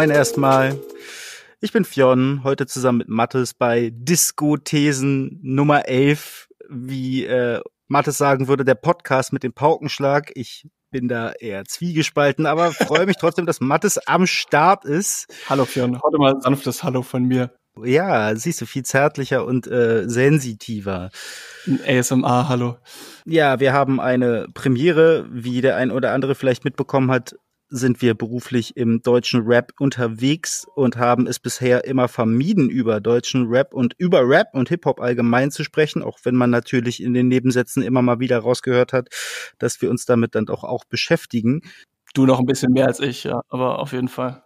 Moin erstmal. Ich bin Fionn, heute zusammen mit Mattes bei Disco-Thesen Nummer 11, wie äh, Mattes sagen würde, der Podcast mit dem Paukenschlag. Ich bin da eher zwiegespalten, aber freue mich trotzdem, dass Mattes am Start ist. Hallo Fionn, heute mal sanftes Hallo von mir. Ja, siehst du, viel zärtlicher und äh, sensitiver. Ein ASMR, hallo. Ja, wir haben eine Premiere, wie der ein oder andere vielleicht mitbekommen hat, sind wir beruflich im deutschen Rap unterwegs und haben es bisher immer vermieden, über deutschen Rap und über Rap und Hip-Hop allgemein zu sprechen, auch wenn man natürlich in den Nebensätzen immer mal wieder rausgehört hat, dass wir uns damit dann doch auch beschäftigen. Du noch ein bisschen mehr als ich, ja, aber auf jeden Fall.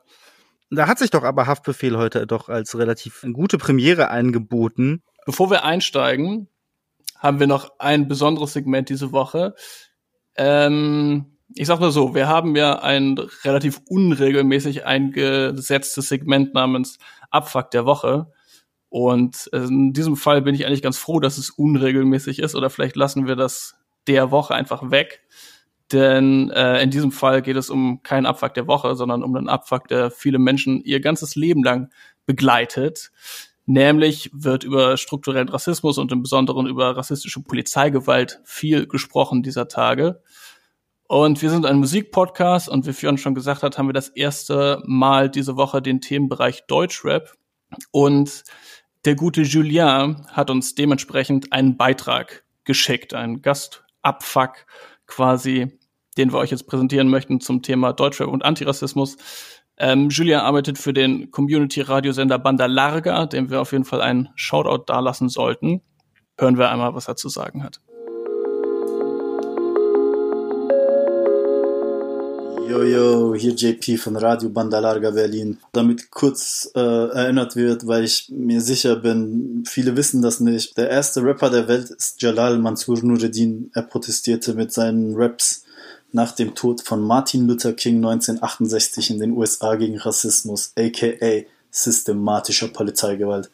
Da hat sich doch aber Haftbefehl heute doch als relativ gute Premiere angeboten. Bevor wir einsteigen, haben wir noch ein besonderes Segment diese Woche. Ähm, ich sag mal so, wir haben ja ein relativ unregelmäßig eingesetztes Segment namens Abfuck der Woche. Und in diesem Fall bin ich eigentlich ganz froh, dass es unregelmäßig ist. Oder vielleicht lassen wir das der Woche einfach weg. Denn äh, in diesem Fall geht es um keinen Abfuck der Woche, sondern um einen Abfuck, der viele Menschen ihr ganzes Leben lang begleitet. Nämlich wird über strukturellen Rassismus und im Besonderen über rassistische Polizeigewalt viel gesprochen dieser Tage. Und wir sind ein Musikpodcast und wie Fionn schon gesagt hat, haben wir das erste Mal diese Woche den Themenbereich Deutschrap. Und der gute Julien hat uns dementsprechend einen Beitrag geschickt, einen Gastabfuck quasi, den wir euch jetzt präsentieren möchten zum Thema Deutschrap und Antirassismus. Ähm, Julia arbeitet für den Community-Radiosender Banda Larga, dem wir auf jeden Fall einen Shoutout dalassen sollten. Hören wir einmal, was er zu sagen hat. Jojo, hier JP von Radio Banda Larga Berlin. Damit kurz äh, erinnert wird, weil ich mir sicher bin, viele wissen das nicht. Der erste Rapper der Welt ist Jalal Mansur Nureddin. Er protestierte mit seinen Raps nach dem Tod von Martin Luther King 1968 in den USA gegen Rassismus, aka systematischer Polizeigewalt.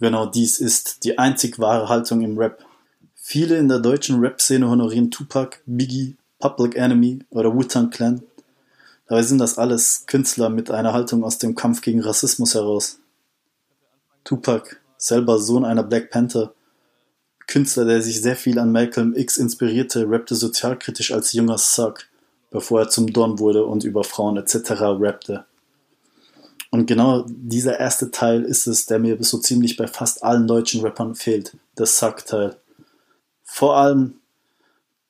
Genau dies ist die einzig wahre Haltung im Rap. Viele in der deutschen Rap-Szene honorieren Tupac, Biggie, Public Enemy oder Wu-Tang Clan. Dabei sind das alles Künstler mit einer Haltung aus dem Kampf gegen Rassismus heraus. Tupac, selber Sohn einer Black Panther, Künstler, der sich sehr viel an Malcolm X inspirierte, rappte sozialkritisch als junger Suck, bevor er zum Don wurde und über Frauen etc. rappte. Und genau dieser erste Teil ist es, der mir so ziemlich bei fast allen deutschen Rappern fehlt, der Suck-Teil. Vor allem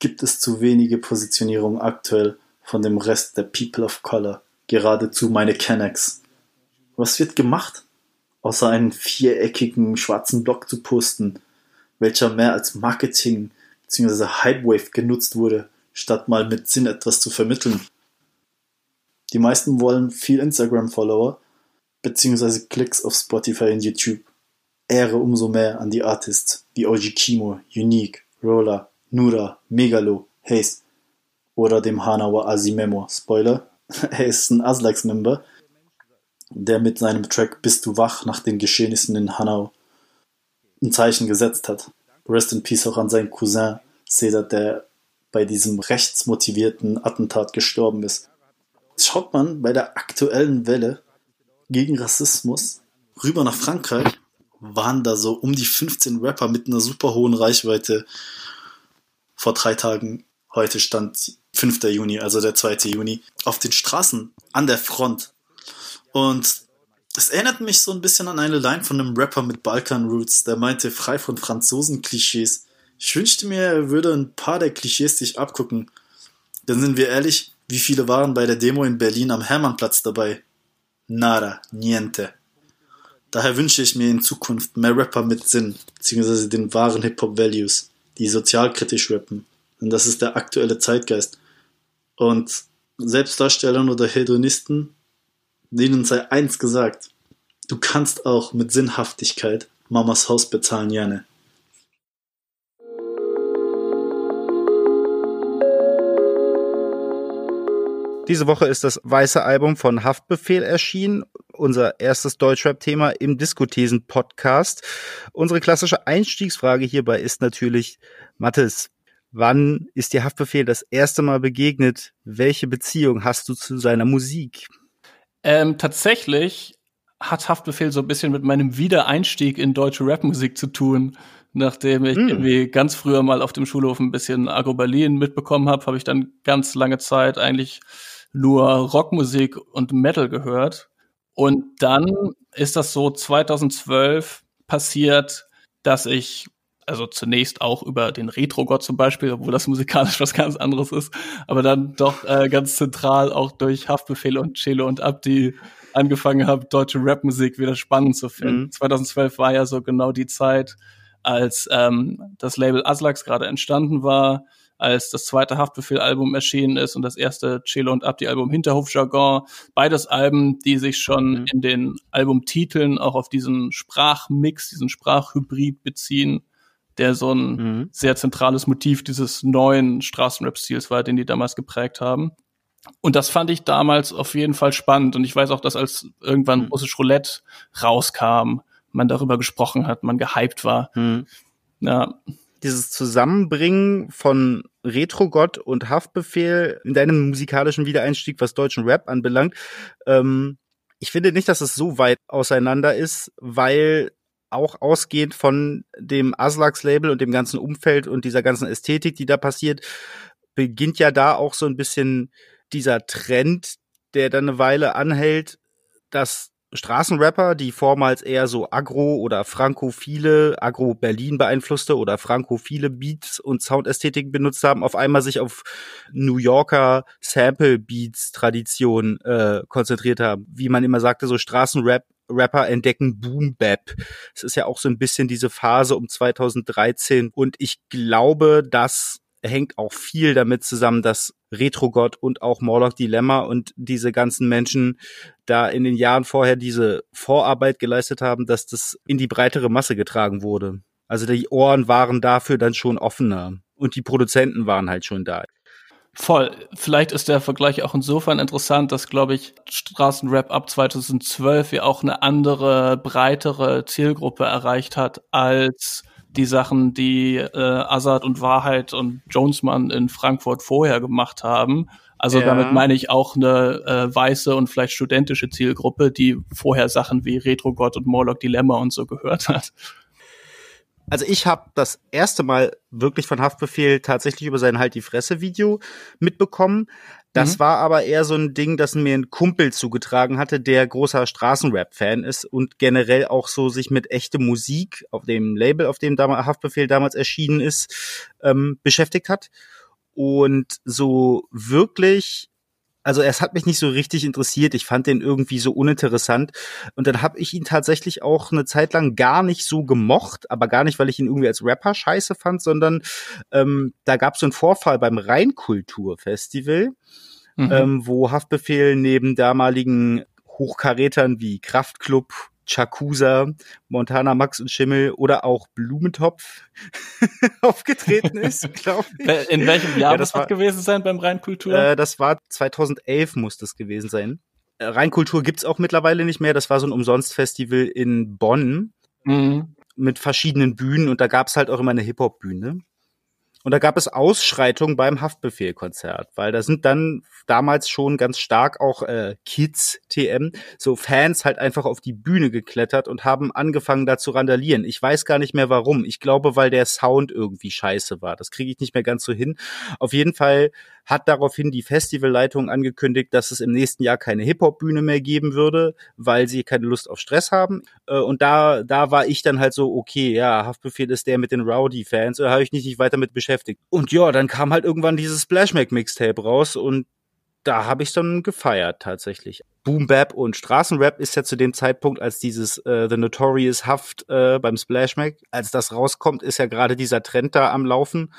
gibt es zu wenige Positionierungen aktuell von dem Rest der People of Color, geradezu meine Kennex. Was wird gemacht? Außer einen viereckigen schwarzen Block zu posten, welcher mehr als Marketing bzw. Hypewave genutzt wurde, statt mal mit Sinn etwas zu vermitteln. Die meisten wollen viel Instagram-Follower bzw. Klicks auf Spotify und YouTube. Ehre umso mehr an die Artists wie OG Kimo, Unique, Roller, Nura, Megalo, Haze oder dem Hanauer Asimemo. Spoiler, er ist ein Aslax-Member, der mit seinem Track Bist du wach nach den Geschehnissen in Hanau ein Zeichen gesetzt hat. Rest in Peace auch an seinen Cousin Sedat, der bei diesem rechtsmotivierten Attentat gestorben ist. Schaut man bei der aktuellen Welle gegen Rassismus rüber nach Frankreich, waren da so um die 15 Rapper mit einer super hohen Reichweite vor drei Tagen, heute stand 5. Juni, also der 2. Juni, auf den Straßen an der Front. Und das erinnert mich so ein bisschen an eine Line von einem Rapper mit Balkan Roots, der meinte, frei von Franzosen-Klischees. Ich wünschte mir, er würde ein paar der Klischees sich abgucken. Dann sind wir ehrlich, wie viele waren bei der Demo in Berlin am Hermannplatz dabei? Nada, niente. Daher wünsche ich mir in Zukunft mehr Rapper mit Sinn, beziehungsweise den wahren Hip-Hop-Values die sozialkritisch rappen. Und das ist der aktuelle Zeitgeist. Und Selbstdarstellern oder Hedonisten, denen sei eins gesagt, du kannst auch mit Sinnhaftigkeit Mamas Haus bezahlen, Jane. Diese Woche ist das weiße Album von Haftbefehl erschienen, unser erstes Deutschrap-Thema im Diskothesen-Podcast. Unsere klassische Einstiegsfrage hierbei ist natürlich, Mathis, wann ist dir Haftbefehl das erste Mal begegnet? Welche Beziehung hast du zu seiner Musik? Ähm, tatsächlich hat Haftbefehl so ein bisschen mit meinem Wiedereinstieg in deutsche Rapmusik zu tun. Nachdem ich mm. irgendwie ganz früher mal auf dem Schulhof ein bisschen Agro Berlin mitbekommen habe, habe ich dann ganz lange Zeit eigentlich nur Rockmusik und Metal gehört. Und dann ist das so 2012 passiert, dass ich also zunächst auch über den Retro-Gott zum Beispiel, obwohl das musikalisch was ganz anderes ist, aber dann doch äh, ganz zentral auch durch Haftbefehl und Chelo und Abdi angefangen habe, deutsche Rapmusik wieder spannend zu finden. Mhm. 2012 war ja so genau die Zeit, als ähm, das Label Aslax gerade entstanden war, als das zweite Haftbefehl-Album erschienen ist und das erste Chelo und Abdi-Album Hinterhofjargon. Beides Alben, die sich schon mhm. in den Albumtiteln auch auf diesen Sprachmix, diesen Sprachhybrid beziehen der so ein mhm. sehr zentrales Motiv dieses neuen Straßenrap-Stils war, den die damals geprägt haben. Und das fand ich damals auf jeden Fall spannend. Und ich weiß auch, dass als irgendwann mhm. Russisch Roulette rauskam, man darüber gesprochen hat, man gehypt war. Mhm. Ja. Dieses Zusammenbringen von Retro-Gott und Haftbefehl in deinem musikalischen Wiedereinstieg, was deutschen Rap anbelangt, ähm, ich finde nicht, dass es so weit auseinander ist, weil auch ausgehend von dem Aslax-Label und dem ganzen Umfeld und dieser ganzen Ästhetik, die da passiert, beginnt ja da auch so ein bisschen dieser Trend, der dann eine Weile anhält, dass Straßenrapper, die vormals eher so agro- oder frankophile, agro-Berlin beeinflusste oder frankophile Beats und Soundästhetiken benutzt haben, auf einmal sich auf New Yorker Sample-Beats-Tradition äh, konzentriert haben. Wie man immer sagte, so Straßenrap Rapper entdecken Boom Bap. Es ist ja auch so ein bisschen diese Phase um 2013 und ich glaube, das hängt auch viel damit zusammen, dass Retrogott und auch Morlock Dilemma und diese ganzen Menschen da in den Jahren vorher diese Vorarbeit geleistet haben, dass das in die breitere Masse getragen wurde. Also die Ohren waren dafür dann schon offener und die Produzenten waren halt schon da. Voll. Vielleicht ist der Vergleich auch insofern interessant, dass, glaube ich, Straßenrap ab 2012 ja auch eine andere, breitere Zielgruppe erreicht hat als die Sachen, die äh, Azad und Wahrheit und Jonesman in Frankfurt vorher gemacht haben. Also ja. damit meine ich auch eine äh, weiße und vielleicht studentische Zielgruppe, die vorher Sachen wie Retro God und Morlock Dilemma und so gehört hat. Also ich habe das erste Mal wirklich von Haftbefehl tatsächlich über sein Halt die Fresse Video mitbekommen. Das mhm. war aber eher so ein Ding, das mir ein Kumpel zugetragen hatte, der großer Straßenrap-Fan ist und generell auch so sich mit echte Musik auf dem Label, auf dem damals Haftbefehl damals erschienen ist, ähm, beschäftigt hat. Und so wirklich also es hat mich nicht so richtig interessiert. Ich fand den irgendwie so uninteressant. Und dann habe ich ihn tatsächlich auch eine Zeit lang gar nicht so gemocht, aber gar nicht, weil ich ihn irgendwie als Rapper scheiße fand, sondern ähm, da gab es so einen Vorfall beim Rheinkulturfestival, mhm. ähm, wo Haftbefehl neben damaligen Hochkarätern wie Kraftklub Chakusa, Montana Max und Schimmel oder auch Blumentopf aufgetreten ist, glaube ich. In welchem Jahr ja, das war gewesen sein beim Rheinkultur? Äh, das war 2011 muss das gewesen sein. Äh, Rheinkultur gibt's auch mittlerweile nicht mehr. Das war so ein Umsonst-Festival in Bonn mhm. mit verschiedenen Bühnen und da gab's halt auch immer eine Hip-Hop-Bühne. Und da gab es Ausschreitungen beim Haftbefehl-Konzert, weil da sind dann damals schon ganz stark auch äh, Kids TM, so Fans halt einfach auf die Bühne geklettert und haben angefangen da zu randalieren. Ich weiß gar nicht mehr warum. Ich glaube, weil der Sound irgendwie scheiße war. Das kriege ich nicht mehr ganz so hin. Auf jeden Fall hat daraufhin die Festivalleitung angekündigt, dass es im nächsten Jahr keine Hip-Hop-Bühne mehr geben würde, weil sie keine Lust auf Stress haben. Äh, und da, da war ich dann halt so, okay, ja, Haftbefehl ist der mit den Rowdy-Fans, da habe ich mich nicht weiter mit beschäftigt. Und ja, dann kam halt irgendwann dieses Splashmack-Mixtape raus und da habe ich dann gefeiert tatsächlich. Boom Bap und Straßenrap ist ja zu dem Zeitpunkt, als dieses äh, The Notorious Haft äh, beim Splashmack, als das rauskommt, ist ja gerade dieser Trend da am Laufen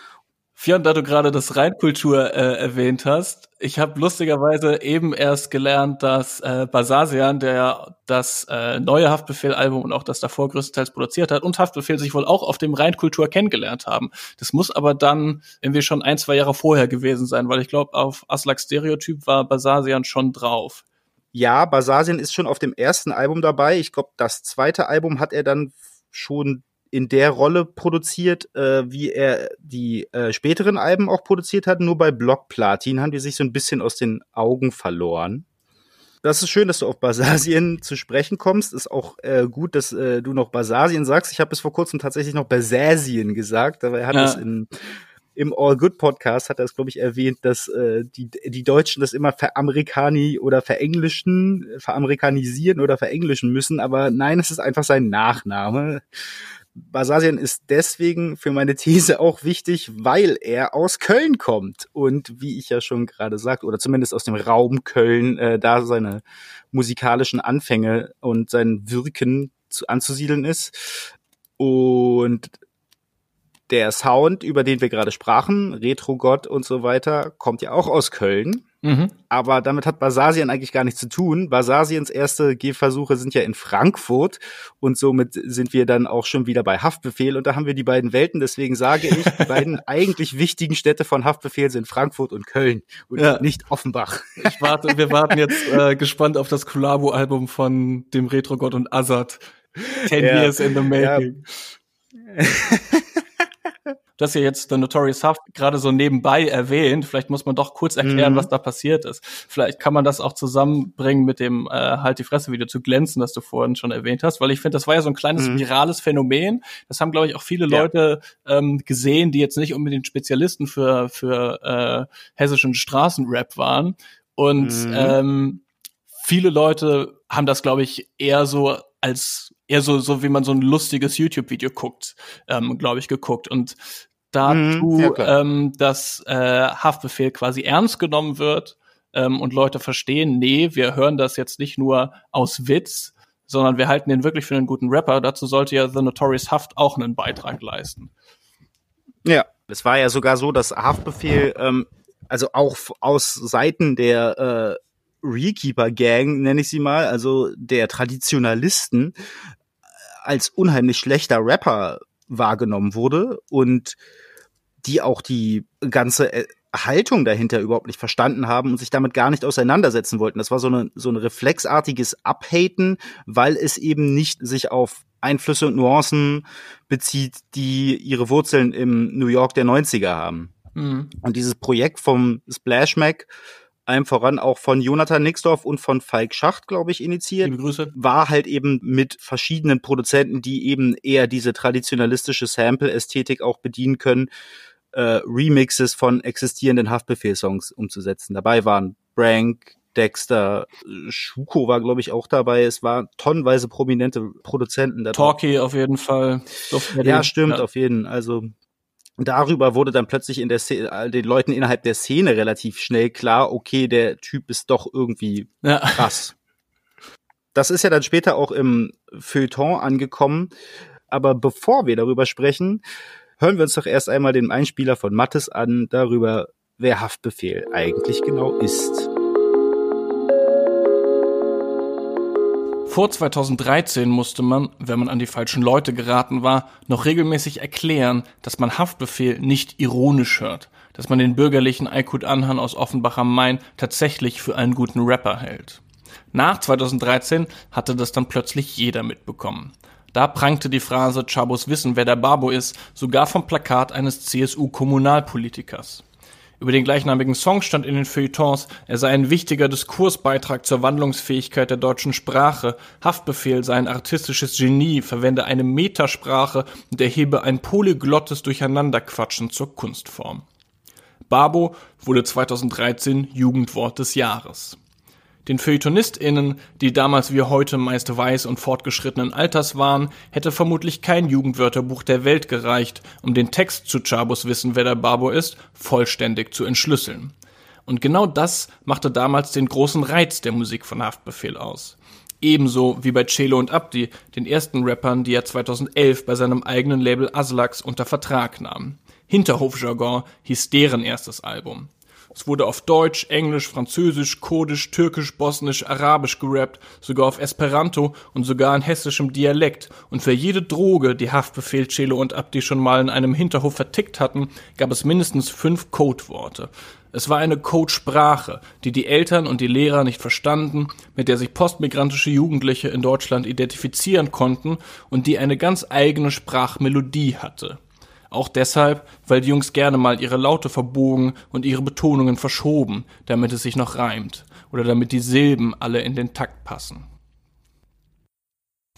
Fion, da du gerade das Reinkultur äh, erwähnt hast, ich habe lustigerweise eben erst gelernt, dass äh, Basasian, der das äh, neue Haftbefehl-Album und auch das davor größtenteils produziert hat, und Haftbefehl sich wohl auch auf dem Reinkultur kennengelernt haben. Das muss aber dann irgendwie schon ein, zwei Jahre vorher gewesen sein, weil ich glaube, auf Aslak Stereotyp war Basasian schon drauf. Ja, Basasian ist schon auf dem ersten Album dabei. Ich glaube, das zweite Album hat er dann schon in der Rolle produziert, äh, wie er die äh, späteren Alben auch produziert hat. Nur bei Block Platin haben die sich so ein bisschen aus den Augen verloren. das ist schön, dass du auf Basasien zu sprechen kommst. Ist auch äh, gut, dass äh, du noch Basasien sagst. Ich habe bis vor kurzem tatsächlich noch Basasien gesagt, aber er hat es in im All Good Podcast hat er es, glaube ich, erwähnt, dass äh, die, die Deutschen das immer veramerikani oder verenglischen, veramerikanisieren oder verenglischen müssen, aber nein, es ist einfach sein Nachname. Basasian ist deswegen für meine These auch wichtig, weil er aus Köln kommt und wie ich ja schon gerade sagte, oder zumindest aus dem Raum Köln, äh, da seine musikalischen Anfänge und sein Wirken zu, anzusiedeln ist. Und der Sound, über den wir gerade sprachen, Retro-Gott und so weiter, kommt ja auch aus Köln. Mhm. Aber damit hat Basasien eigentlich gar nichts zu tun. Basasiens erste Gehversuche sind ja in Frankfurt und somit sind wir dann auch schon wieder bei Haftbefehl und da haben wir die beiden Welten. Deswegen sage ich, die beiden eigentlich wichtigen Städte von Haftbefehl sind Frankfurt und Köln und ja. nicht Offenbach. Ich warte, wir warten jetzt äh, gespannt auf das Collabo-Album von dem Retro-Gott und Azad. Ten ja. Years in the Making. Ja. Du hast ja jetzt The Notorious Huff gerade so nebenbei erwähnt. Vielleicht muss man doch kurz erklären, mhm. was da passiert ist. Vielleicht kann man das auch zusammenbringen mit dem äh, Halt die Fresse Video zu glänzen, das du vorhin schon erwähnt hast, weil ich finde, das war ja so ein kleines mhm. virales Phänomen. Das haben, glaube ich, auch viele ja. Leute ähm, gesehen, die jetzt nicht unbedingt Spezialisten für, für äh, hessischen Straßenrap waren. Und mhm. ähm, viele Leute haben das, glaube ich, eher so als eher so, so wie man so ein lustiges YouTube-Video guckt, ähm, glaube ich, geguckt. Und dazu, mhm, ja, ähm, dass äh, Haftbefehl quasi ernst genommen wird ähm, und Leute verstehen, nee, wir hören das jetzt nicht nur aus Witz, sondern wir halten den wirklich für einen guten Rapper. Dazu sollte ja The Notorious Haft auch einen Beitrag leisten. Ja, es war ja sogar so, dass Haftbefehl, ähm, also auch aus Seiten der äh, Rekeeper Gang, nenne ich sie mal, also der Traditionalisten, als unheimlich schlechter Rapper wahrgenommen wurde und die auch die ganze äh, Haltung dahinter überhaupt nicht verstanden haben und sich damit gar nicht auseinandersetzen wollten. Das war so, eine, so ein reflexartiges Abhaten, weil es eben nicht sich auf Einflüsse und Nuancen bezieht, die ihre Wurzeln im New York der 90er haben. Mhm. Und dieses Projekt vom Splash Mac einem voran auch von Jonathan Nixdorf und von Falk Schacht, glaube ich, initiiert. Liebe Grüße. War halt eben mit verschiedenen Produzenten, die eben eher diese traditionalistische Sample-Ästhetik auch bedienen können, äh, Remixes von existierenden Haftbefehl-Songs umzusetzen. Dabei waren Brank, Dexter, Schuko war, glaube ich, auch dabei. Es waren tonnenweise prominente Produzenten da. Talkie auf jeden Fall. Ja, stimmt, ja. auf jeden. Also darüber wurde dann plötzlich in der Szene, äh, den Leuten innerhalb der Szene relativ schnell klar, okay, der Typ ist doch irgendwie ja. krass. Das ist ja dann später auch im Feuilleton angekommen. Aber bevor wir darüber sprechen, hören wir uns doch erst einmal den Einspieler von Mattes an, darüber, wer Haftbefehl eigentlich genau ist. Vor 2013 musste man, wenn man an die falschen Leute geraten war, noch regelmäßig erklären, dass man Haftbefehl nicht ironisch hört, dass man den bürgerlichen Aykut Anhan aus Offenbach am Main tatsächlich für einen guten Rapper hält. Nach 2013 hatte das dann plötzlich jeder mitbekommen. Da prangte die Phrase Chabos wissen, wer der Babo ist, sogar vom Plakat eines CSU-Kommunalpolitikers. Über den gleichnamigen Song stand in den Feuilletons, er sei ein wichtiger Diskursbeitrag zur Wandlungsfähigkeit der deutschen Sprache, Haftbefehl sei ein artistisches Genie, verwende eine Metasprache und erhebe ein polyglottes Durcheinanderquatschen zur Kunstform. Babo wurde 2013 Jugendwort des Jahres. Den FeuilletonistInnen, die damals wie heute meist weiß und fortgeschrittenen Alters waren, hätte vermutlich kein Jugendwörterbuch der Welt gereicht, um den Text zu Chabos Wissen, wer der Barbo ist, vollständig zu entschlüsseln. Und genau das machte damals den großen Reiz der Musik von Haftbefehl aus. Ebenso wie bei Celo und Abdi, den ersten Rappern, die er 2011 bei seinem eigenen Label Aslax unter Vertrag nahm. Hinterhofjargon hieß deren erstes Album. Es wurde auf Deutsch, Englisch, Französisch, Kurdisch, Türkisch, Bosnisch, Arabisch gerappt, sogar auf Esperanto und sogar in hessischem Dialekt. Und für jede Droge, die Haftbefehl, Celo und Abdi schon mal in einem Hinterhof vertickt hatten, gab es mindestens fünf Codeworte. Es war eine Codesprache, die die Eltern und die Lehrer nicht verstanden, mit der sich postmigrantische Jugendliche in Deutschland identifizieren konnten und die eine ganz eigene Sprachmelodie hatte. Auch deshalb, weil die Jungs gerne mal ihre Laute verbogen und ihre Betonungen verschoben, damit es sich noch reimt oder damit die Silben alle in den Takt passen.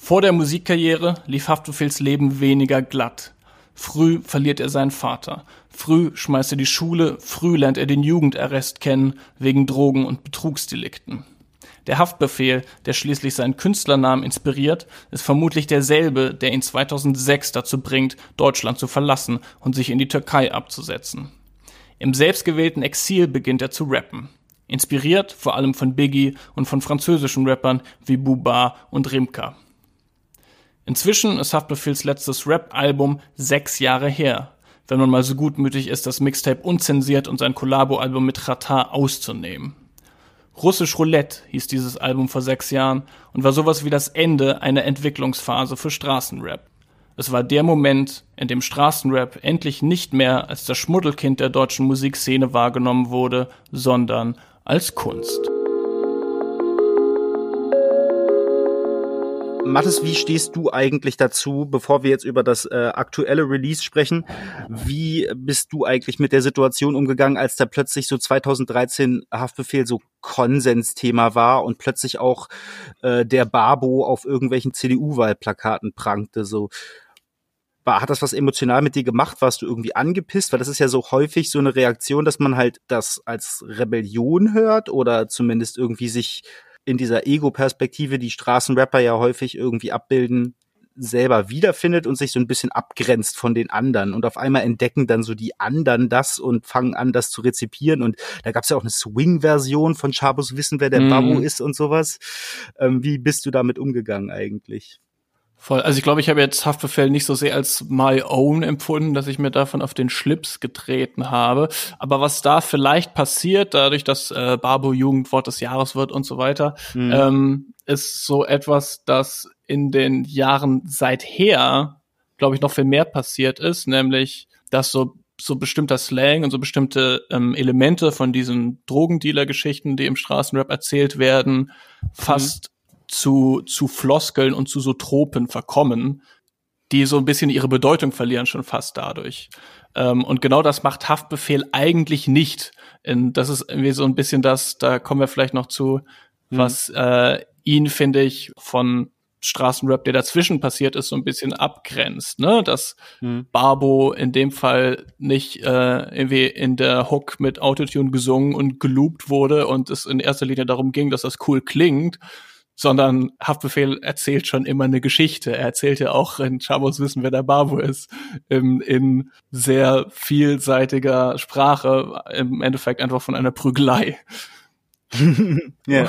Vor der Musikkarriere lief Haftbefehls Leben weniger glatt. Früh verliert er seinen Vater. Früh schmeißt er die Schule, früh lernt er den Jugendarrest kennen wegen Drogen- und Betrugsdelikten. Der Haftbefehl, der schließlich seinen Künstlernamen inspiriert, ist vermutlich derselbe, der ihn 2006 dazu bringt, Deutschland zu verlassen und sich in die Türkei abzusetzen. Im selbstgewählten Exil beginnt er zu rappen. Inspiriert vor allem von Biggie und von französischen Rappern wie Buba und Rimka. Inzwischen ist Haftbefehls letztes Rap-Album sechs Jahre her, wenn man mal so gutmütig ist, das Mixtape unzensiert und sein Collabo-Album mit Ratar auszunehmen. Russisch Roulette hieß dieses Album vor sechs Jahren und war sowas wie das Ende einer Entwicklungsphase für Straßenrap. Es war der Moment, in dem Straßenrap endlich nicht mehr als das Schmuddelkind der deutschen Musikszene wahrgenommen wurde, sondern als Kunst. Mathis, wie stehst du eigentlich dazu, bevor wir jetzt über das äh, aktuelle Release sprechen? Wie bist du eigentlich mit der Situation umgegangen, als da plötzlich so 2013 Haftbefehl so Konsensthema war und plötzlich auch äh, der Babo auf irgendwelchen CDU-Wahlplakaten prangte? So war, hat das was emotional mit dir gemacht? Warst du irgendwie angepisst? Weil das ist ja so häufig so eine Reaktion, dass man halt das als Rebellion hört oder zumindest irgendwie sich in dieser Ego-Perspektive, die Straßenrapper ja häufig irgendwie abbilden, selber wiederfindet und sich so ein bisschen abgrenzt von den anderen. Und auf einmal entdecken dann so die anderen das und fangen an, das zu rezipieren. Und da gab es ja auch eine Swing-Version von Chabos Wissen, wer der mm. Babo ist und sowas. Ähm, wie bist du damit umgegangen eigentlich? Voll. Also ich glaube, ich habe jetzt Haftbefehl nicht so sehr als my own empfunden, dass ich mir davon auf den Schlips getreten habe. Aber was da vielleicht passiert, dadurch, dass äh, Barbo Jugendwort des Jahres wird und so weiter, mhm. ähm, ist so etwas, das in den Jahren seither, glaube ich, noch viel mehr passiert ist, nämlich, dass so so bestimmter Slang und so bestimmte ähm, Elemente von diesen Drogendealer-Geschichten, die im Straßenrap erzählt werden, fast zu, zu Floskeln und zu so Tropen verkommen, die so ein bisschen ihre Bedeutung verlieren schon fast dadurch. Ähm, und genau das macht Haftbefehl eigentlich nicht. Und das ist irgendwie so ein bisschen das, da kommen wir vielleicht noch zu, mhm. was äh, ihn, finde ich, von Straßenrap, der dazwischen passiert ist, so ein bisschen abgrenzt, ne? Dass mhm. Barbo in dem Fall nicht äh, irgendwie in der Hook mit Autotune gesungen und geloopt wurde und es in erster Linie darum ging, dass das cool klingt, sondern Haftbefehl erzählt schon immer eine Geschichte. Er erzählt ja auch in Chabos Wissen, wer der Babu ist, in, in sehr vielseitiger Sprache, im Endeffekt einfach von einer Prügelei. ja.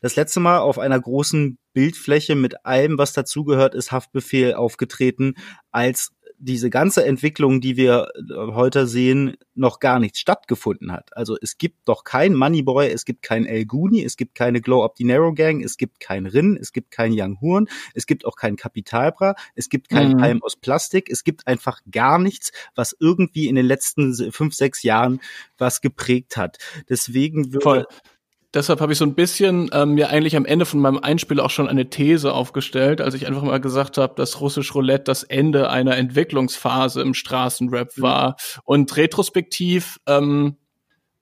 Das letzte Mal auf einer großen Bildfläche mit allem, was dazugehört, ist Haftbefehl aufgetreten als diese ganze Entwicklung, die wir äh, heute sehen, noch gar nicht stattgefunden hat. Also es gibt doch kein Moneyboy, es gibt kein El Guni, es gibt keine Glow Up the Narrow Gang, es gibt kein Rin, es gibt kein Young Horn, es gibt auch kein Kapitalbra, es gibt kein mhm. Palm aus Plastik, es gibt einfach gar nichts, was irgendwie in den letzten fünf, sechs Jahren was geprägt hat. Deswegen würde Voll deshalb habe ich so ein bisschen ähm, mir eigentlich am Ende von meinem Einspiel auch schon eine These aufgestellt, als ich einfach mal gesagt habe, dass Russisch Roulette das Ende einer Entwicklungsphase im Straßenrap mhm. war. Und retrospektiv, ähm,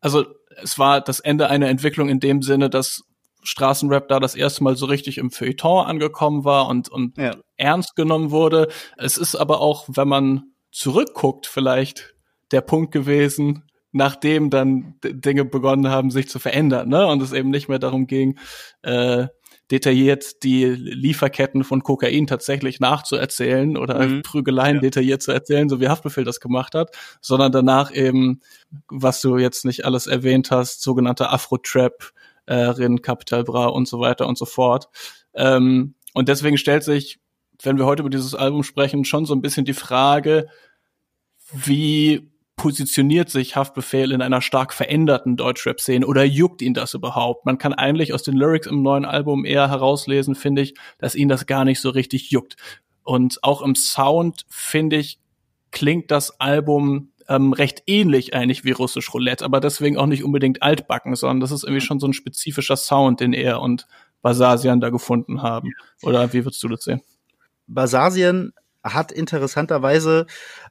also es war das Ende einer Entwicklung in dem Sinne, dass Straßenrap da das erste Mal so richtig im Feuilleton angekommen war und, und ja. ernst genommen wurde. Es ist aber auch, wenn man zurückguckt, vielleicht der Punkt gewesen, nachdem dann Dinge begonnen haben, sich zu verändern, ne? Und es eben nicht mehr darum ging, äh, detailliert die Lieferketten von Kokain tatsächlich nachzuerzählen oder mhm. Prügeleien ja. detailliert zu erzählen, so wie Haftbefehl das gemacht hat, sondern danach eben, was du jetzt nicht alles erwähnt hast, sogenannte Afro-Trap, äh, Rin, Capital Bra und so weiter und so fort. Ähm, und deswegen stellt sich, wenn wir heute über dieses Album sprechen, schon so ein bisschen die Frage, wie positioniert sich Haftbefehl in einer stark veränderten Deutschrap-Szene oder juckt ihn das überhaupt? Man kann eigentlich aus den Lyrics im neuen Album eher herauslesen, finde ich, dass ihn das gar nicht so richtig juckt. Und auch im Sound, finde ich, klingt das Album ähm, recht ähnlich eigentlich wie Russisch Roulette, aber deswegen auch nicht unbedingt altbacken, sondern das ist irgendwie schon so ein spezifischer Sound, den er und Basasian da gefunden haben. Oder wie würdest du das sehen? Basasian hat interessanterweise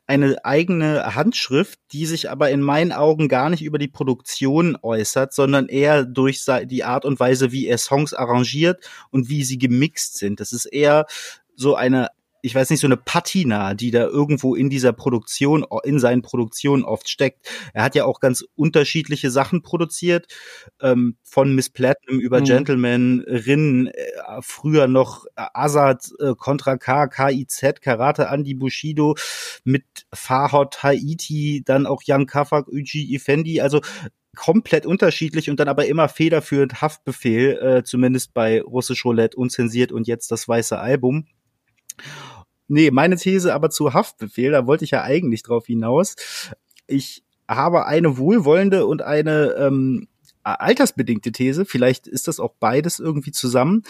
eine eigene Handschrift, die sich aber in meinen Augen gar nicht über die Produktion äußert, sondern eher durch die Art und Weise, wie er Songs arrangiert und wie sie gemixt sind. Das ist eher so eine ich weiß nicht, so eine Patina, die da irgendwo in dieser Produktion, in seinen Produktionen oft steckt. Er hat ja auch ganz unterschiedliche Sachen produziert, ähm, von Miss Platinum über mhm. Gentleman, Rin, äh, früher noch Azad, äh, Contra K, KIZ, Karate Andy Bushido, mit Fahot, Haiti, dann auch Young Kafak, Uji Effendi, also komplett unterschiedlich und dann aber immer federführend Haftbefehl, äh, zumindest bei Russisch Roulette unzensiert und jetzt das weiße Album. Nee, meine These aber zu Haftbefehl, da wollte ich ja eigentlich drauf hinaus. Ich habe eine wohlwollende und eine ähm, altersbedingte These. Vielleicht ist das auch beides irgendwie zusammen.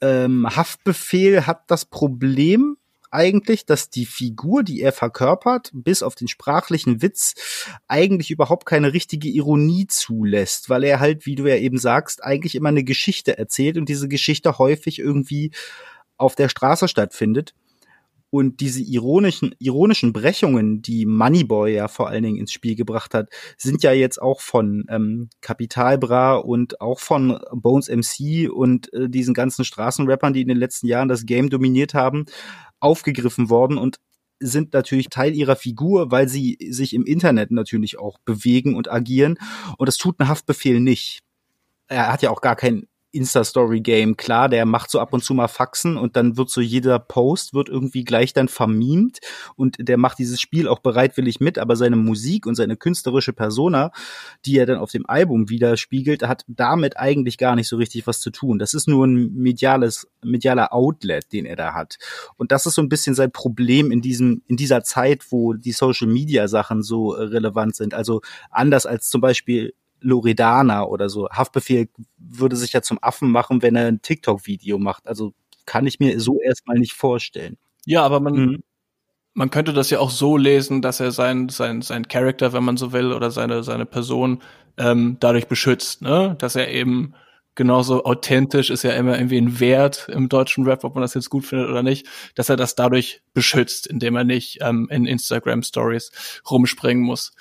Ähm, Haftbefehl hat das Problem eigentlich, dass die Figur, die er verkörpert, bis auf den sprachlichen Witz, eigentlich überhaupt keine richtige Ironie zulässt, weil er halt, wie du ja eben sagst, eigentlich immer eine Geschichte erzählt und diese Geschichte häufig irgendwie auf der Straße stattfindet. Und diese ironischen, ironischen Brechungen, die Moneyboy ja vor allen Dingen ins Spiel gebracht hat, sind ja jetzt auch von ähm, Capital Bra und auch von Bones MC und äh, diesen ganzen Straßenrappern, die in den letzten Jahren das Game dominiert haben, aufgegriffen worden und sind natürlich Teil ihrer Figur, weil sie sich im Internet natürlich auch bewegen und agieren. Und das tut ein Haftbefehl nicht. Er hat ja auch gar kein Insta-Story-Game. Klar, der macht so ab und zu mal Faxen und dann wird so jeder Post wird irgendwie gleich dann vermimt und der macht dieses Spiel auch bereitwillig mit, aber seine Musik und seine künstlerische Persona, die er dann auf dem Album widerspiegelt, hat damit eigentlich gar nicht so richtig was zu tun. Das ist nur ein mediales, medialer Outlet, den er da hat. Und das ist so ein bisschen sein Problem in diesem, in dieser Zeit, wo die Social Media Sachen so äh, relevant sind. Also anders als zum Beispiel Loredana oder so. Haftbefehl würde sich ja zum Affen machen, wenn er ein TikTok-Video macht. Also kann ich mir so erstmal nicht vorstellen. Ja, aber man, mhm. man könnte das ja auch so lesen, dass er sein, sein, sein Charakter, wenn man so will, oder seine, seine Person ähm, dadurch beschützt, ne? Dass er eben genauso authentisch ist ja immer irgendwie ein Wert im deutschen Rap, ob man das jetzt gut findet oder nicht, dass er das dadurch beschützt, indem er nicht ähm, in Instagram Stories rumspringen muss.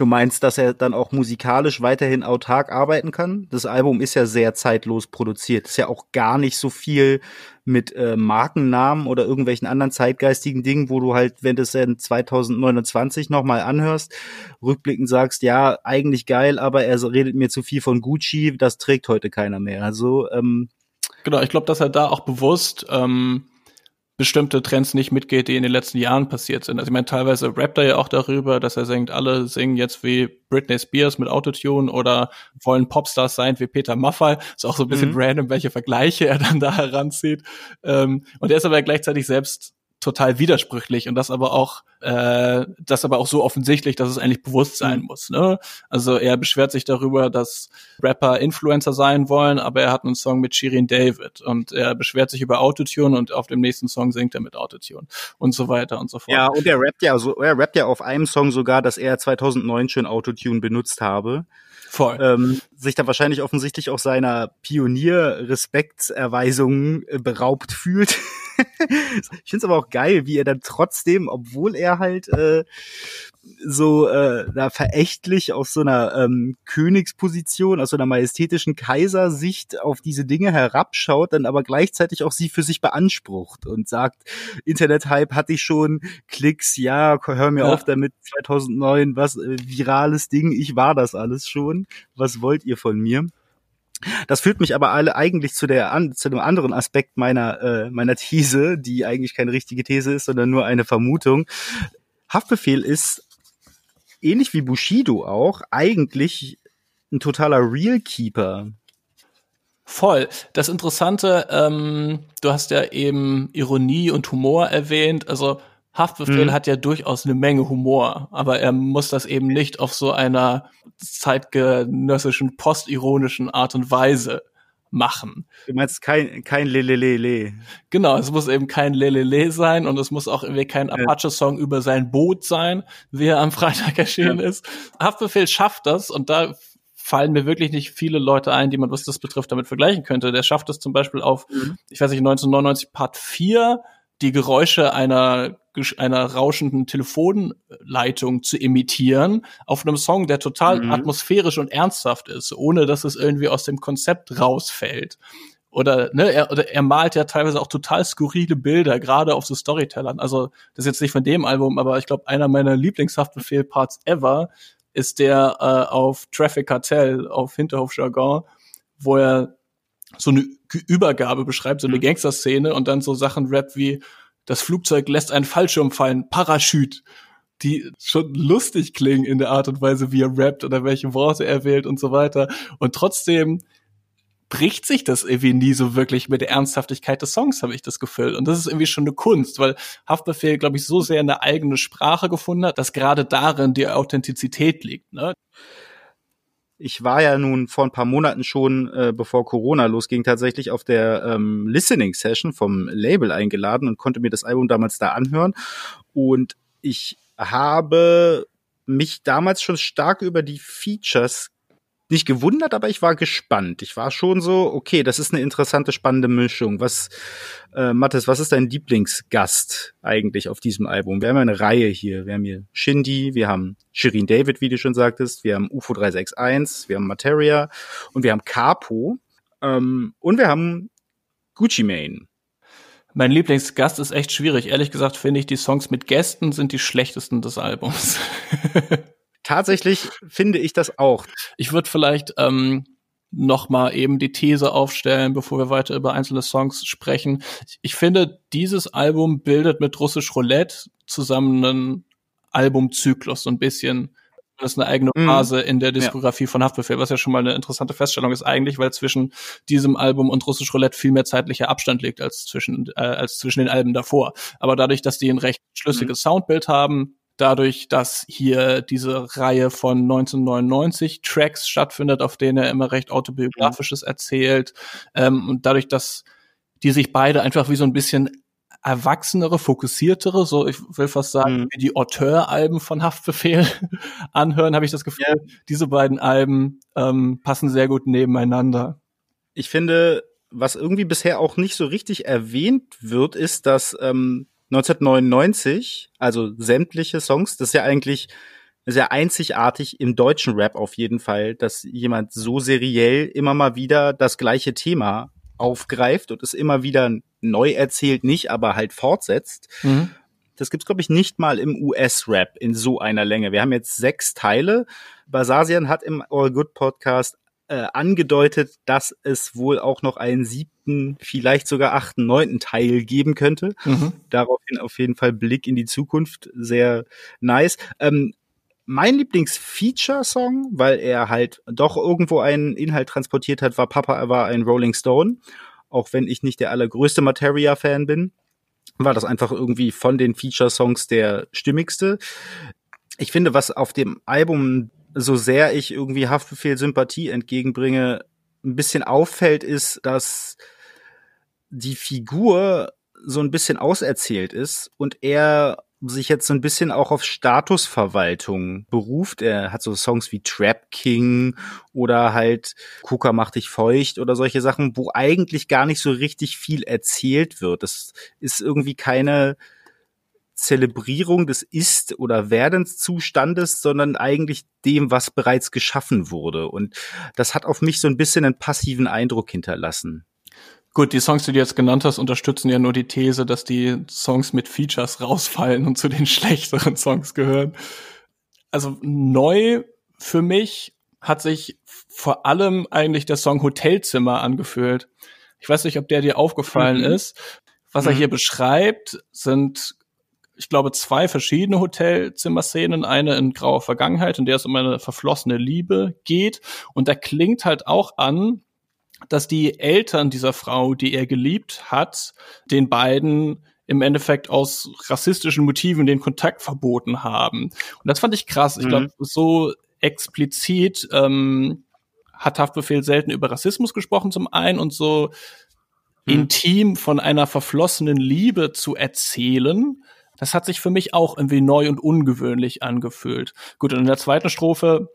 Du meinst, dass er dann auch musikalisch weiterhin autark arbeiten kann? Das Album ist ja sehr zeitlos produziert. Ist ja auch gar nicht so viel mit äh, Markennamen oder irgendwelchen anderen zeitgeistigen Dingen, wo du halt, wenn du es in 2029 nochmal anhörst, rückblickend sagst, ja, eigentlich geil, aber er redet mir zu viel von Gucci, das trägt heute keiner mehr. Also ähm, Genau, ich glaube, dass er da auch bewusst ähm, bestimmte Trends nicht mitgeht, die in den letzten Jahren passiert sind. Also ich meine, teilweise rappt er ja auch darüber, dass er singt, alle singen jetzt wie Britney Spears mit Autotune oder wollen Popstars sein wie Peter Maffay. Ist auch so ein bisschen mhm. random, welche Vergleiche er dann da heranzieht. Ähm, und er ist aber gleichzeitig selbst total widersprüchlich und das aber auch äh, das aber auch so offensichtlich, dass es eigentlich bewusst sein mhm. muss. Ne? Also er beschwert sich darüber, dass Rapper Influencer sein wollen, aber er hat einen Song mit Shirin David und er beschwert sich über Autotune und auf dem nächsten Song singt er mit Autotune und so weiter und so fort. Ja, und er rappt ja so, er rappt ja auf einem Song sogar, dass er 2009 schon Autotune benutzt habe. Voll. Ähm, sich da wahrscheinlich offensichtlich auch seiner Pionier-Respektserweisungen äh, beraubt fühlt. ich finde es aber auch geil, wie er dann trotzdem, obwohl er halt äh, so äh, da verächtlich aus so einer ähm, Königsposition, aus so einer majestätischen Kaisersicht auf diese Dinge herabschaut, dann aber gleichzeitig auch sie für sich beansprucht und sagt, Internet-Hype hatte ich schon, Klicks, ja, hör mir ja. auf damit, 2009, was, äh, virales Ding, ich war das alles schon, was wollt ihr von mir? Das führt mich aber alle eigentlich zu der an, zu einem anderen Aspekt meiner äh, meiner These, die eigentlich keine richtige These ist, sondern nur eine Vermutung. Haftbefehl ist ähnlich wie Bushido auch eigentlich ein totaler Realkeeper. Voll. Das Interessante, ähm, du hast ja eben Ironie und Humor erwähnt. Also Haftbefehl hm. hat ja durchaus eine Menge Humor, aber er muss das eben nicht auf so einer zeitgenössischen, postironischen Art und Weise machen. Du meinst kein, kein Lelelele. Genau, es muss eben kein Lelele sein und es muss auch irgendwie kein Apache-Song über sein Boot sein, wie er am Freitag erschienen ja. ist. Haftbefehl schafft das und da fallen mir wirklich nicht viele Leute ein, die man, was das betrifft, damit vergleichen könnte. Der schafft es zum Beispiel auf, mhm. ich weiß nicht, 1999 Part 4 die Geräusche einer einer rauschenden Telefonleitung zu imitieren auf einem Song, der total mhm. atmosphärisch und ernsthaft ist, ohne dass es irgendwie aus dem Konzept rausfällt. Oder, ne, er, oder er malt ja teilweise auch total skurrile Bilder, gerade auf so Storytellern. Also, das ist jetzt nicht von dem Album, aber ich glaube, einer meiner Lieblingshaftbefehl-Parts ever ist der äh, auf Traffic Cartel, auf Hinterhofjargon, wo er so eine Übergabe beschreibt, so eine mhm. Gangster-Szene und dann so Sachen rappt wie das Flugzeug lässt einen Fallschirm fallen, Parachute, die schon lustig klingen in der Art und Weise, wie er rappt oder welche Worte er wählt und so weiter. Und trotzdem bricht sich das irgendwie nie so wirklich mit der Ernsthaftigkeit des Songs, habe ich das Gefühl. Und das ist irgendwie schon eine Kunst, weil Haftbefehl, glaube ich, so sehr eine eigene Sprache gefunden hat, dass gerade darin die Authentizität liegt. Ne? Ich war ja nun vor ein paar Monaten schon, äh, bevor Corona losging, tatsächlich auf der ähm, Listening Session vom Label eingeladen und konnte mir das Album damals da anhören. Und ich habe mich damals schon stark über die Features nicht gewundert, aber ich war gespannt. Ich war schon so, okay, das ist eine interessante, spannende Mischung. Was, äh, Mathis, was ist dein Lieblingsgast eigentlich auf diesem Album? Wir haben eine Reihe hier. Wir haben hier Shindy, wir haben Shirin David, wie du schon sagtest, wir haben UFO 361, wir haben Materia und wir haben Capo ähm, und wir haben Gucci Mane. Mein Lieblingsgast ist echt schwierig. Ehrlich gesagt finde ich, die Songs mit Gästen sind die schlechtesten des Albums. tatsächlich finde ich das auch. Ich würde vielleicht ähm, noch mal eben die These aufstellen, bevor wir weiter über einzelne Songs sprechen. Ich finde, dieses Album bildet mit Russisch Roulette zusammen einen Albumzyklus so ein bisschen. Das ist eine eigene mhm. Phase in der Diskografie ja. von Haftbefehl, was ja schon mal eine interessante Feststellung ist eigentlich, weil zwischen diesem Album und Russisch Roulette viel mehr zeitlicher Abstand liegt als zwischen äh, als zwischen den Alben davor. Aber dadurch, dass die ein recht schlüssiges mhm. Soundbild haben, dadurch, dass hier diese Reihe von 1999 Tracks stattfindet, auf denen er immer recht autobiografisches erzählt, ähm, und dadurch, dass die sich beide einfach wie so ein bisschen erwachsenere, fokussiertere, so ich will fast sagen, mhm. wie die Auteur-Alben von Haftbefehl anhören, habe ich das Gefühl, ja. diese beiden Alben ähm, passen sehr gut nebeneinander. Ich finde, was irgendwie bisher auch nicht so richtig erwähnt wird, ist, dass ähm, 1999, also sämtliche Songs, das ist ja eigentlich sehr einzigartig im deutschen Rap auf jeden Fall, dass jemand so seriell immer mal wieder das gleiche Thema aufgreift und es immer wieder neu erzählt, nicht, aber halt fortsetzt. Mhm. Das gibt's glaube ich nicht mal im US-Rap in so einer Länge. Wir haben jetzt sechs Teile. Basasian hat im All Good Podcast äh, angedeutet, dass es wohl auch noch einen siebten, vielleicht sogar achten, neunten Teil geben könnte. Mhm. Daraufhin auf jeden Fall Blick in die Zukunft. Sehr nice. Ähm, mein Lieblings-Feature-Song, weil er halt doch irgendwo einen Inhalt transportiert hat, war Papa er war ein Rolling Stone. Auch wenn ich nicht der allergrößte Materia-Fan bin, war das einfach irgendwie von den Feature-Songs der stimmigste. Ich finde, was auf dem Album so sehr ich irgendwie Haftbefehl Sympathie entgegenbringe, ein bisschen auffällt, ist, dass die Figur so ein bisschen auserzählt ist und er sich jetzt so ein bisschen auch auf Statusverwaltung beruft. Er hat so Songs wie Trap King oder halt Kuka macht dich feucht oder solche Sachen, wo eigentlich gar nicht so richtig viel erzählt wird. Das ist irgendwie keine Zelebrierung des Ist- oder Werdenszustandes, sondern eigentlich dem, was bereits geschaffen wurde. Und das hat auf mich so ein bisschen einen passiven Eindruck hinterlassen. Gut, die Songs, die du jetzt genannt hast, unterstützen ja nur die These, dass die Songs mit Features rausfallen und zu den schlechteren Songs gehören. Also neu für mich hat sich vor allem eigentlich der Song Hotelzimmer angefühlt. Ich weiß nicht, ob der dir aufgefallen mhm. ist. Was mhm. er hier beschreibt, sind ich glaube, zwei verschiedene Hotelzimmerszenen. Eine in grauer Vergangenheit, in der es um eine verflossene Liebe geht. Und da klingt halt auch an, dass die Eltern dieser Frau, die er geliebt hat, den beiden im Endeffekt aus rassistischen Motiven den Kontakt verboten haben. Und das fand ich krass. Ich glaube, mhm. so explizit ähm, hat Haftbefehl selten über Rassismus gesprochen zum einen und so mhm. intim von einer verflossenen Liebe zu erzählen, das hat sich für mich auch irgendwie neu und ungewöhnlich angefühlt. Gut, und in der zweiten Strophe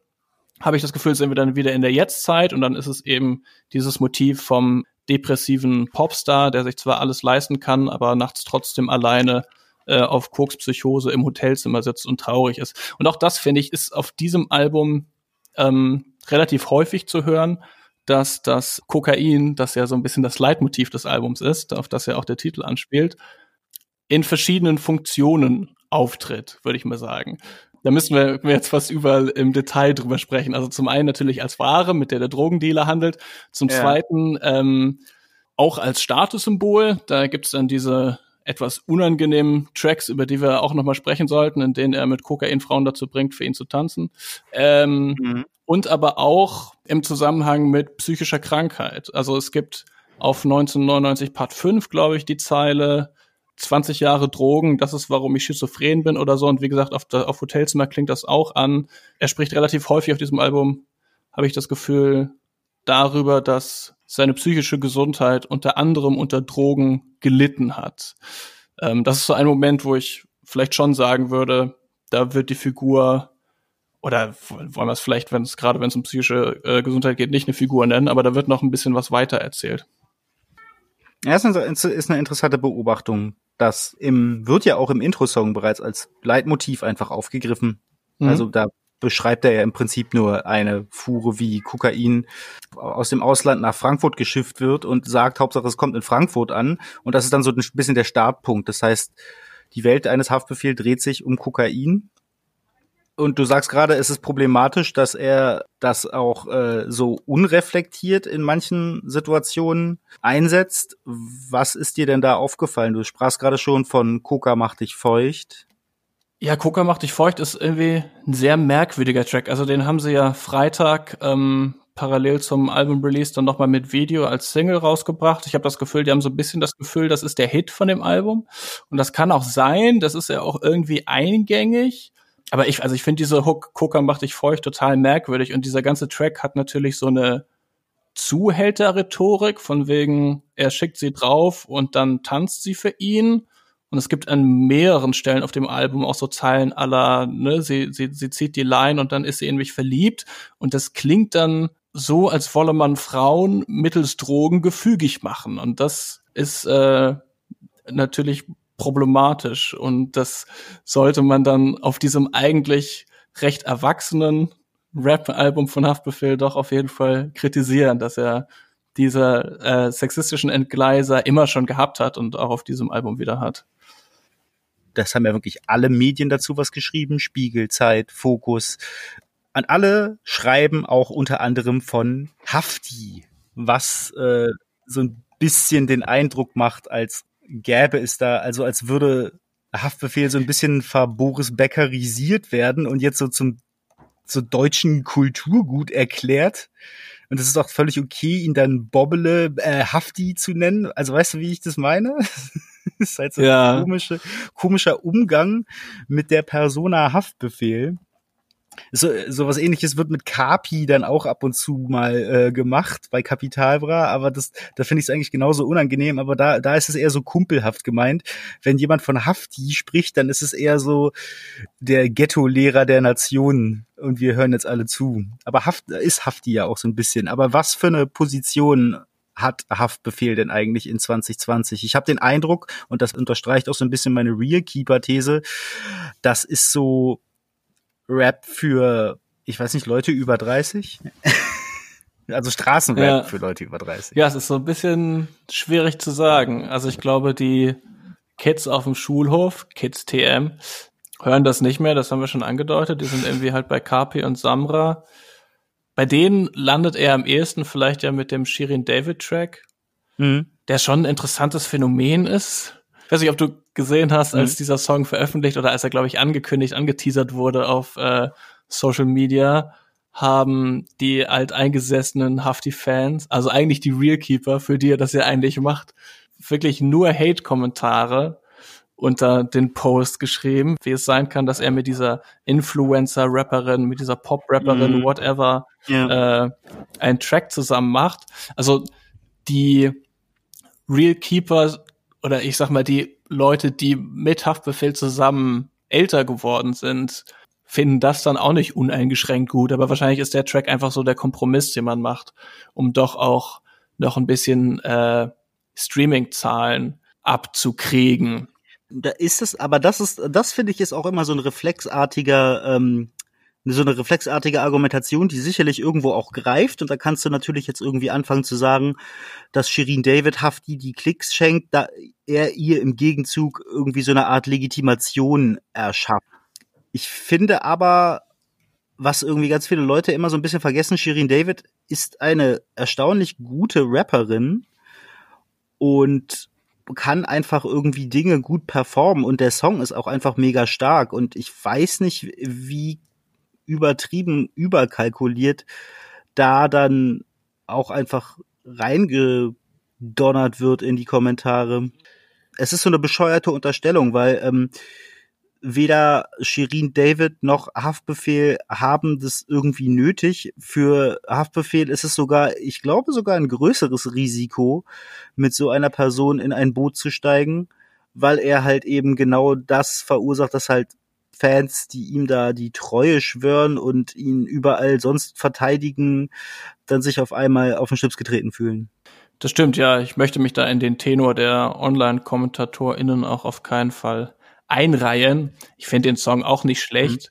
habe ich das Gefühl, sind wir dann wieder in der Jetztzeit und dann ist es eben dieses Motiv vom depressiven Popstar, der sich zwar alles leisten kann, aber nachts trotzdem alleine äh, auf Kokspsychose im Hotelzimmer sitzt und traurig ist. Und auch das, finde ich, ist auf diesem Album ähm, relativ häufig zu hören, dass das Kokain, das ja so ein bisschen das Leitmotiv des Albums ist, auf das ja auch der Titel anspielt, in verschiedenen Funktionen auftritt, würde ich mal sagen. Da müssen wir jetzt fast überall im Detail drüber sprechen. Also zum einen natürlich als Ware, mit der der Drogendealer handelt. Zum ja. zweiten ähm, auch als Statussymbol. Da gibt's dann diese etwas unangenehmen Tracks, über die wir auch nochmal sprechen sollten, in denen er mit Kokain Frauen dazu bringt, für ihn zu tanzen. Ähm, mhm. Und aber auch im Zusammenhang mit psychischer Krankheit. Also es gibt auf 1999 Part 5, glaube ich, die Zeile, 20 Jahre Drogen, das ist, warum ich schizophren bin oder so. Und wie gesagt, auf, auf Hotelzimmer klingt das auch an. Er spricht relativ häufig auf diesem Album, habe ich das Gefühl, darüber, dass seine psychische Gesundheit unter anderem unter Drogen gelitten hat. Ähm, das ist so ein Moment, wo ich vielleicht schon sagen würde, da wird die Figur oder wollen wir es vielleicht, wenn es gerade wenn es um psychische äh, Gesundheit geht, nicht eine Figur nennen, aber da wird noch ein bisschen was weiter erzählt. Ja, ist eine interessante Beobachtung, das im, wird ja auch im Intro-Song bereits als Leitmotiv einfach aufgegriffen. Mhm. Also da beschreibt er ja im Prinzip nur eine Fuhre, wie Kokain aus dem Ausland nach Frankfurt geschifft wird und sagt, Hauptsache es kommt in Frankfurt an. Und das ist dann so ein bisschen der Startpunkt. Das heißt, die Welt eines Haftbefehls dreht sich um Kokain und du sagst gerade, es ist problematisch, dass er das auch äh, so unreflektiert in manchen Situationen einsetzt. Was ist dir denn da aufgefallen? Du sprachst gerade schon von Coca macht dich feucht. Ja, Coca macht dich feucht ist irgendwie ein sehr merkwürdiger Track. Also den haben sie ja Freitag ähm, parallel zum Album-Release dann nochmal mit Video als Single rausgebracht. Ich habe das Gefühl, die haben so ein bisschen das Gefühl, das ist der Hit von dem Album. Und das kann auch sein, das ist ja auch irgendwie eingängig aber ich, also ich finde diese Hook, Coca macht dich feucht, total merkwürdig. Und dieser ganze Track hat natürlich so eine Zuhälter-Rhetorik, von wegen, er schickt sie drauf und dann tanzt sie für ihn. Und es gibt an mehreren Stellen auf dem Album auch so Zeilen aller, ne, sie, sie, sie zieht die Line und dann ist sie in mich verliebt. Und das klingt dann so, als wolle man Frauen mittels Drogen gefügig machen. Und das ist äh, natürlich problematisch und das sollte man dann auf diesem eigentlich recht erwachsenen Rap-Album von Haftbefehl doch auf jeden Fall kritisieren, dass er diese äh, sexistischen Entgleiser immer schon gehabt hat und auch auf diesem Album wieder hat. Das haben ja wirklich alle Medien dazu was geschrieben, Spiegel, Zeit, Fokus. An alle schreiben auch unter anderem von Hafti, was äh, so ein bisschen den Eindruck macht, als gäbe es da, also als würde Haftbefehl so ein bisschen verboris Beckerisiert werden und jetzt so zum so deutschen Kulturgut erklärt. Und es ist auch völlig okay, ihn dann Bobbele äh, Hafti zu nennen. Also weißt du, wie ich das meine? das ist halt so ja. ein komische, komischer Umgang mit der Persona Haftbefehl. So, so was ähnliches wird mit Kapi dann auch ab und zu mal äh, gemacht bei Kapitalbra, aber das, da finde ich es eigentlich genauso unangenehm, aber da, da ist es eher so kumpelhaft gemeint. Wenn jemand von Hafti spricht, dann ist es eher so der Ghetto-Lehrer der Nation und wir hören jetzt alle zu. Aber Haft ist Hafti ja auch so ein bisschen. Aber was für eine Position hat Haftbefehl denn eigentlich in 2020? Ich habe den Eindruck, und das unterstreicht auch so ein bisschen meine Real Keeper-These, das ist so Rap für, ich weiß nicht, Leute über 30? also Straßenrap ja. für Leute über 30. Ja, es ist so ein bisschen schwierig zu sagen. Also ich glaube, die Kids auf dem Schulhof, Kids TM, hören das nicht mehr, das haben wir schon angedeutet. Die sind irgendwie halt bei Kapi und Samra. Bei denen landet er am ehesten vielleicht ja mit dem Shirin David Track, mhm. der schon ein interessantes Phänomen ist. Ich weiß nicht, ob du gesehen hast, als mhm. dieser Song veröffentlicht oder als er, glaube ich, angekündigt, angeteasert wurde auf äh, Social Media, haben die alteingesessenen Hafti-Fans, also eigentlich die Realkeeper, für die er das ja eigentlich macht, wirklich nur Hate-Kommentare unter den Post geschrieben, wie es sein kann, dass er mit dieser Influencer-Rapperin, mit dieser Pop-Rapperin, mm. whatever, yeah. äh, einen Track zusammen macht. Also die Realkeeper oder ich sag mal, die Leute, die mit Haftbefehl zusammen älter geworden sind, finden das dann auch nicht uneingeschränkt gut. Aber wahrscheinlich ist der Track einfach so der Kompromiss, den man macht, um doch auch noch ein bisschen äh, Streaming-Zahlen abzukriegen. Da ist es, aber das ist, das finde ich ist auch immer so ein reflexartiger, ähm, so eine reflexartige Argumentation, die sicherlich irgendwo auch greift. Und da kannst du natürlich jetzt irgendwie anfangen zu sagen, dass Shirin David Hafti die Klicks schenkt, da er ihr im Gegenzug irgendwie so eine Art Legitimation erschafft. Ich finde aber, was irgendwie ganz viele Leute immer so ein bisschen vergessen, Shirin David ist eine erstaunlich gute Rapperin und kann einfach irgendwie Dinge gut performen und der Song ist auch einfach mega stark und ich weiß nicht, wie übertrieben überkalkuliert da dann auch einfach reingedonnert wird in die Kommentare. Es ist so eine bescheuerte Unterstellung, weil ähm, weder Shirin David noch Haftbefehl haben das irgendwie nötig. Für Haftbefehl ist es sogar, ich glaube sogar ein größeres Risiko, mit so einer Person in ein Boot zu steigen, weil er halt eben genau das verursacht, dass halt Fans, die ihm da die Treue schwören und ihn überall sonst verteidigen, dann sich auf einmal auf den Schlips getreten fühlen. Das stimmt, ja. Ich möchte mich da in den Tenor der Online-KommentatorInnen auch auf keinen Fall einreihen. Ich finde den Song auch nicht schlecht.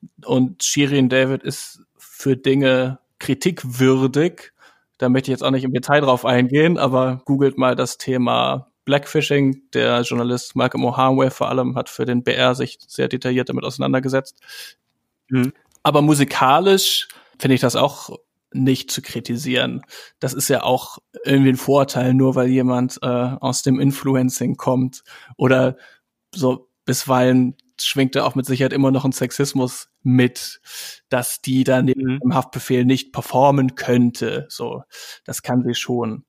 Mhm. Und Shirin David ist für Dinge kritikwürdig. Da möchte ich jetzt auch nicht im Detail drauf eingehen, aber googelt mal das Thema Blackfishing. Der Journalist Malcolm O'Harway vor allem hat für den BR sich sehr detailliert damit auseinandergesetzt. Mhm. Aber musikalisch finde ich das auch nicht zu kritisieren. Das ist ja auch irgendwie ein Vorteil, nur weil jemand äh, aus dem Influencing kommt oder so bisweilen schwingt da auch mit Sicherheit immer noch ein Sexismus mit, dass die dann mhm. im Haftbefehl nicht performen könnte. So, das kann sie schon.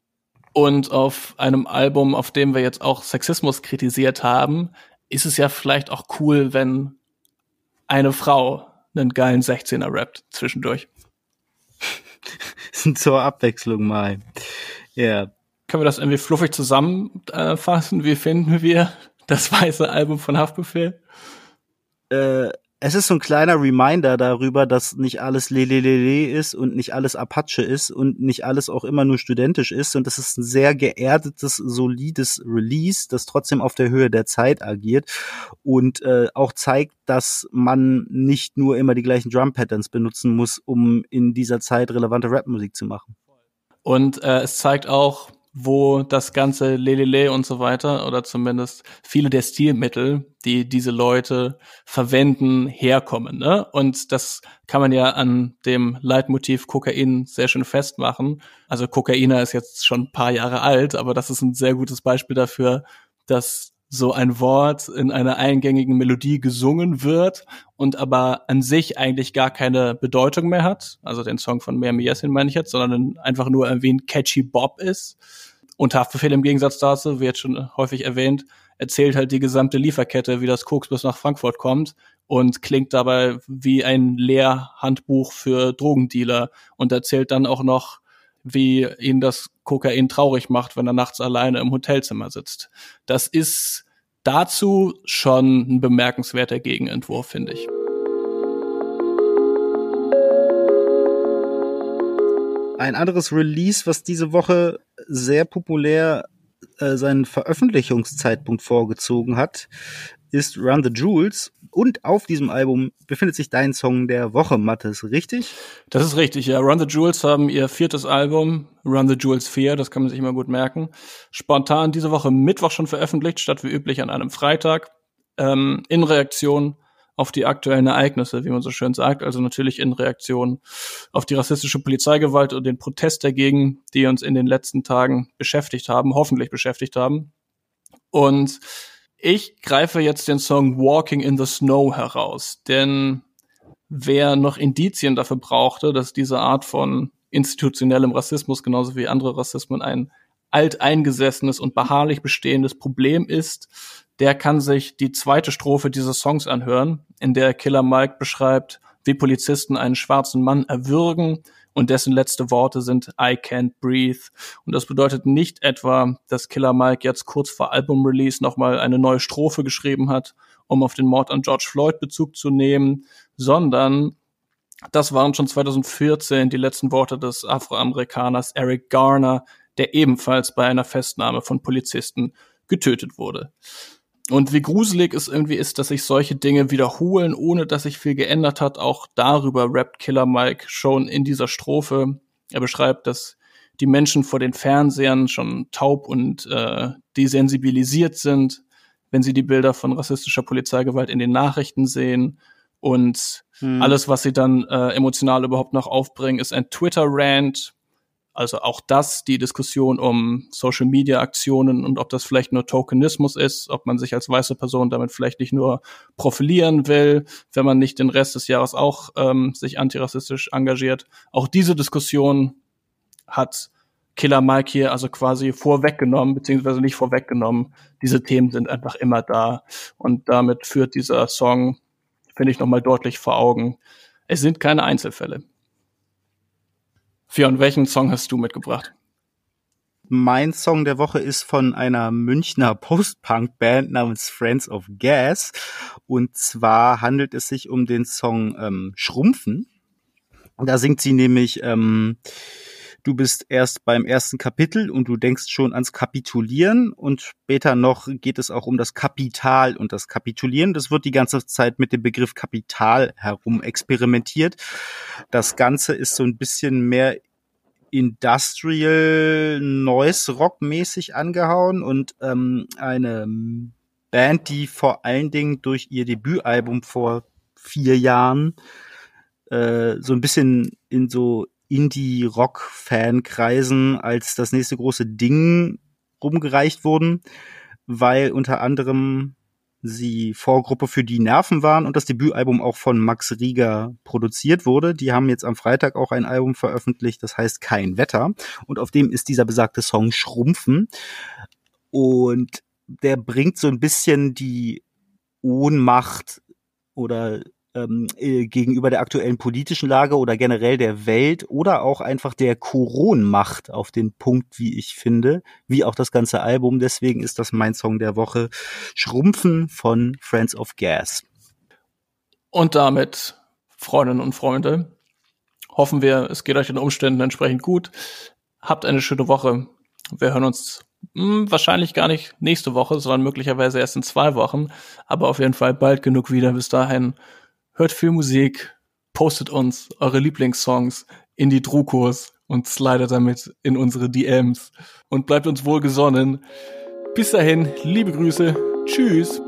Und auf einem Album, auf dem wir jetzt auch Sexismus kritisiert haben, ist es ja vielleicht auch cool, wenn eine Frau einen geilen 16er rappt zwischendurch. Zur Abwechslung mal. Ja. Yeah. Können wir das irgendwie fluffig zusammenfassen? Wie finden wir das weiße Album von Haftbefehl? Äh, es ist so ein kleiner Reminder darüber, dass nicht alles Lelelele ist und nicht alles Apache ist und nicht alles auch immer nur studentisch ist und das ist ein sehr geerdetes, solides Release, das trotzdem auf der Höhe der Zeit agiert und äh, auch zeigt, dass man nicht nur immer die gleichen Drum Patterns benutzen muss, um in dieser Zeit relevante Rapmusik zu machen. Und äh, es zeigt auch, wo das ganze Lelele und so weiter oder zumindest viele der Stilmittel, die diese Leute verwenden, herkommen. Ne? Und das kann man ja an dem Leitmotiv Kokain sehr schön festmachen. Also Kokaina ist jetzt schon ein paar Jahre alt, aber das ist ein sehr gutes Beispiel dafür, dass so ein Wort in einer eingängigen Melodie gesungen wird und aber an sich eigentlich gar keine Bedeutung mehr hat. Also den Song von Miami Yassin meine ich jetzt, sondern einfach nur irgendwie ein catchy Bob ist. Und Haftbefehl im Gegensatz dazu, wie jetzt schon häufig erwähnt, erzählt halt die gesamte Lieferkette, wie das Koks bis nach Frankfurt kommt und klingt dabei wie ein Lehrhandbuch für Drogendealer und erzählt dann auch noch, wie ihn das Kokain traurig macht, wenn er nachts alleine im Hotelzimmer sitzt. Das ist dazu schon ein bemerkenswerter Gegenentwurf, finde ich. Ein anderes Release, was diese Woche sehr populär äh, seinen Veröffentlichungszeitpunkt vorgezogen hat, ist Run the Jewels. Und auf diesem Album befindet sich dein Song der Woche, Mattes, richtig? Das ist richtig, ja. Run the Jewels haben ihr viertes Album, Run the Jewels 4, das kann man sich immer gut merken, spontan diese Woche Mittwoch schon veröffentlicht, statt wie üblich an einem Freitag, ähm, in Reaktion auf die aktuellen Ereignisse, wie man so schön sagt, also natürlich in Reaktion auf die rassistische Polizeigewalt und den Protest dagegen, die uns in den letzten Tagen beschäftigt haben, hoffentlich beschäftigt haben. Und ich greife jetzt den Song Walking in the Snow heraus, denn wer noch Indizien dafür brauchte, dass diese Art von institutionellem Rassismus genauso wie andere Rassismen ein alteingesessenes und beharrlich bestehendes Problem ist, der kann sich die zweite Strophe dieses Songs anhören, in der Killer Mike beschreibt, wie Polizisten einen schwarzen Mann erwürgen und dessen letzte Worte sind I can't breathe. Und das bedeutet nicht etwa, dass Killer Mike jetzt kurz vor Album-Release nochmal eine neue Strophe geschrieben hat, um auf den Mord an George Floyd Bezug zu nehmen, sondern das waren schon 2014 die letzten Worte des Afroamerikaners Eric Garner, der ebenfalls bei einer Festnahme von Polizisten getötet wurde. Und wie gruselig es irgendwie ist, dass sich solche Dinge wiederholen, ohne dass sich viel geändert hat, auch darüber rappt Killer Mike schon in dieser Strophe. Er beschreibt, dass die Menschen vor den Fernsehern schon taub und äh, desensibilisiert sind, wenn sie die Bilder von rassistischer Polizeigewalt in den Nachrichten sehen. Und hm. alles, was sie dann äh, emotional überhaupt noch aufbringen, ist ein Twitter-Rant, also auch das, die Diskussion um Social Media Aktionen und ob das vielleicht nur Tokenismus ist, ob man sich als weiße Person damit vielleicht nicht nur profilieren will, wenn man nicht den Rest des Jahres auch ähm, sich antirassistisch engagiert. Auch diese Diskussion hat Killer Mike hier also quasi vorweggenommen, beziehungsweise nicht vorweggenommen. Diese Themen sind einfach immer da. Und damit führt dieser Song, finde ich, nochmal deutlich vor Augen. Es sind keine Einzelfälle. Fionn, welchen Song hast du mitgebracht? Mein Song der Woche ist von einer Münchner Post-Punk-Band namens Friends of Gas. Und zwar handelt es sich um den Song ähm, Schrumpfen. Da singt sie nämlich, ähm, du bist erst beim ersten Kapitel und du denkst schon ans Kapitulieren und später noch geht es auch um das Kapital und das Kapitulieren. Das wird die ganze Zeit mit dem Begriff Kapital herum experimentiert. Das Ganze ist so ein bisschen mehr Industrial Noise Rock mäßig angehauen und ähm, eine Band, die vor allen Dingen durch ihr Debütalbum vor vier Jahren äh, so ein bisschen in so Indie-Rock-Fan-Kreisen als das nächste große Ding rumgereicht wurden, weil unter anderem sie Vorgruppe für die Nerven waren und das Debütalbum auch von Max Rieger produziert wurde. Die haben jetzt am Freitag auch ein Album veröffentlicht, das heißt Kein Wetter. Und auf dem ist dieser besagte Song Schrumpfen. Und der bringt so ein bisschen die Ohnmacht oder ähm, äh, gegenüber der aktuellen politischen Lage oder generell der Welt oder auch einfach der Koronmacht auf den Punkt, wie ich finde, wie auch das ganze Album. Deswegen ist das mein Song der Woche. Schrumpfen von Friends of Gas. Und damit, Freundinnen und Freunde, hoffen wir, es geht euch den Umständen entsprechend gut. Habt eine schöne Woche. Wir hören uns hm, wahrscheinlich gar nicht nächste Woche, sondern möglicherweise erst in zwei Wochen. Aber auf jeden Fall bald genug wieder. Bis dahin hört viel Musik, postet uns eure Lieblingssongs in die Drukos und slidet damit in unsere DMs und bleibt uns wohlgesonnen. Bis dahin, liebe Grüße, tschüss.